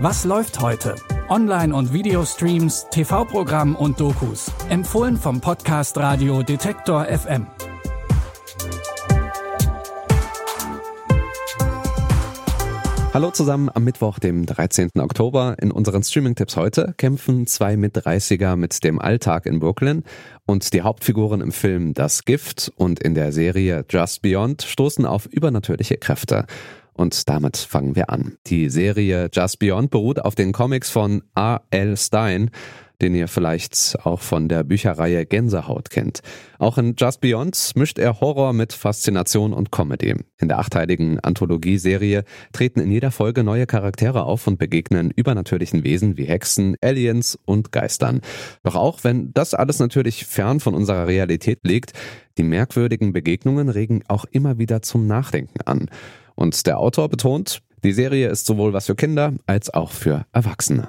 Was läuft heute? Online- und Videostreams, TV-Programm und Dokus. Empfohlen vom Podcast Radio Detektor FM. Hallo zusammen am Mittwoch, dem 13. Oktober. In unseren Streaming-Tipps heute kämpfen zwei Mit-30er mit dem Alltag in Brooklyn und die Hauptfiguren im Film Das Gift und in der Serie Just Beyond stoßen auf übernatürliche Kräfte. Und damit fangen wir an. Die Serie Just Beyond beruht auf den Comics von R.L. Stein den ihr vielleicht auch von der Bücherreihe Gänsehaut kennt. Auch in Just Beyond mischt er Horror mit Faszination und Comedy. In der achteiligen Anthologieserie treten in jeder Folge neue Charaktere auf und begegnen übernatürlichen Wesen wie Hexen, Aliens und Geistern. Doch auch wenn das alles natürlich fern von unserer Realität liegt, die merkwürdigen Begegnungen regen auch immer wieder zum Nachdenken an. Und der Autor betont, die Serie ist sowohl was für Kinder als auch für Erwachsene.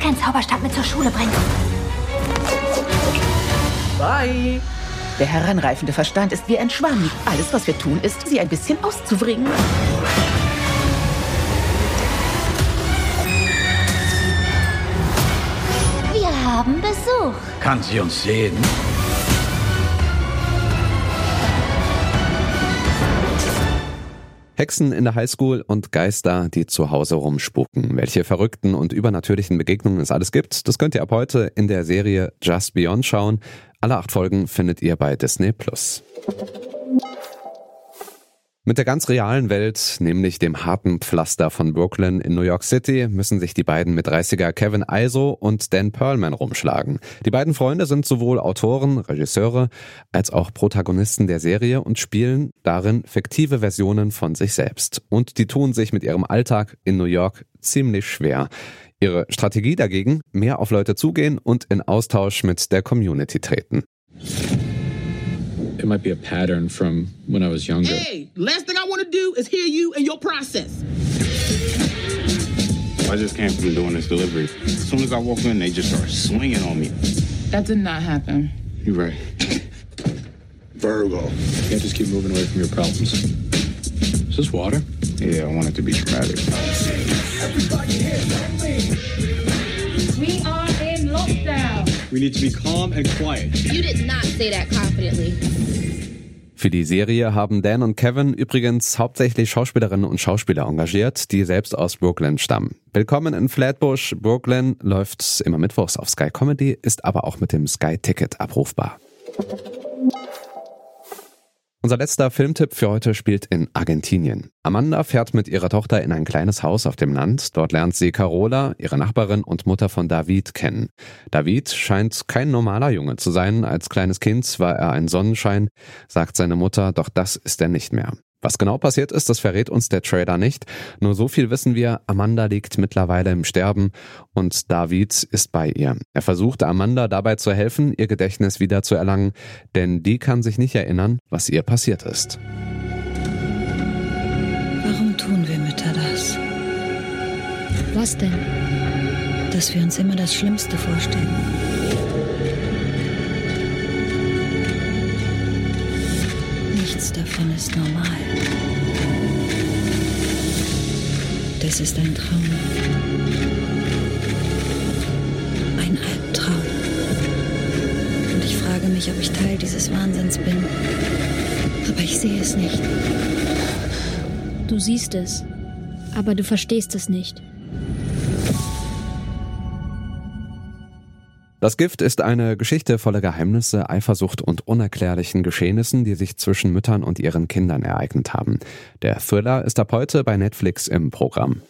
keinen Zauberstab mit zur Schule bringen. Bye. Der heranreifende Verstand ist wie ein Schwamm. Alles, was wir tun, ist, sie ein bisschen auszubringen. Wir haben Besuch. Kann sie uns sehen? Hexen in der Highschool und Geister, die zu Hause rumspuken. Welche verrückten und übernatürlichen Begegnungen es alles gibt, das könnt ihr ab heute in der Serie Just Beyond schauen. Alle acht Folgen findet ihr bei Disney Plus. Mit der ganz realen Welt, nämlich dem harten Pflaster von Brooklyn in New York City, müssen sich die beiden mit 30er Kevin Iso und Dan Perlman rumschlagen. Die beiden Freunde sind sowohl Autoren, Regisseure als auch Protagonisten der Serie und spielen darin fiktive Versionen von sich selbst. Und die tun sich mit ihrem Alltag in New York ziemlich schwer. Ihre Strategie dagegen, mehr auf Leute zugehen und in Austausch mit der Community treten. It might be a pattern from when I was younger. Hey, last thing I want to do is hear you and your process. I just came from doing this delivery. As soon as I walk in, they just start swinging on me. That did not happen. You're right. Virgo. You can't just keep moving away from your problems. Is this water? Yeah, I want it to be dramatic. We are in lockdown. We need to be calm and quiet. You did not say that confidently. Für die Serie haben Dan und Kevin übrigens hauptsächlich Schauspielerinnen und Schauspieler engagiert, die selbst aus Brooklyn stammen. Willkommen in Flatbush. Brooklyn läuft immer mittwochs auf Sky Comedy, ist aber auch mit dem Sky Ticket abrufbar. Unser letzter Filmtipp für heute spielt in Argentinien. Amanda fährt mit ihrer Tochter in ein kleines Haus auf dem Land. Dort lernt sie Carola, ihre Nachbarin und Mutter von David, kennen. David scheint kein normaler Junge zu sein. Als kleines Kind war er ein Sonnenschein, sagt seine Mutter, doch das ist er nicht mehr. Was genau passiert ist, das verrät uns der Trailer nicht. Nur so viel wissen wir, Amanda liegt mittlerweile im Sterben und David ist bei ihr. Er versucht Amanda dabei zu helfen, ihr Gedächtnis wieder zu erlangen, denn die kann sich nicht erinnern, was ihr passiert ist. Warum tun wir Mütter das? Was denn? Dass wir uns immer das Schlimmste vorstellen. Nichts davon ist normal. Das ist ein Traum. Ein Albtraum. Und ich frage mich, ob ich Teil dieses Wahnsinns bin. Aber ich sehe es nicht. Du siehst es, aber du verstehst es nicht. Das Gift ist eine Geschichte voller Geheimnisse, Eifersucht und unerklärlichen Geschehnissen, die sich zwischen Müttern und ihren Kindern ereignet haben. Der Thriller ist ab heute bei Netflix im Programm.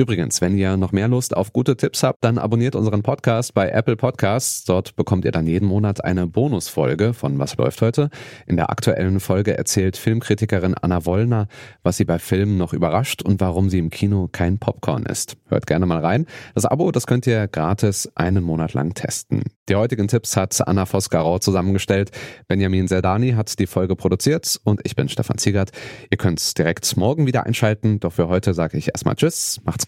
Übrigens, wenn ihr noch mehr Lust auf gute Tipps habt, dann abonniert unseren Podcast bei Apple Podcasts. Dort bekommt ihr dann jeden Monat eine Bonusfolge von Was läuft heute. In der aktuellen Folge erzählt Filmkritikerin Anna Wollner, was sie bei Filmen noch überrascht und warum sie im Kino kein Popcorn ist. Hört gerne mal rein. Das Abo, das könnt ihr gratis einen Monat lang testen. Die heutigen Tipps hat Anna Vosgarau zusammengestellt. Benjamin Serdani hat die Folge produziert und ich bin Stefan Ziegert. Ihr könnt direkt morgen wieder einschalten, doch für heute sage ich erstmal Tschüss, macht's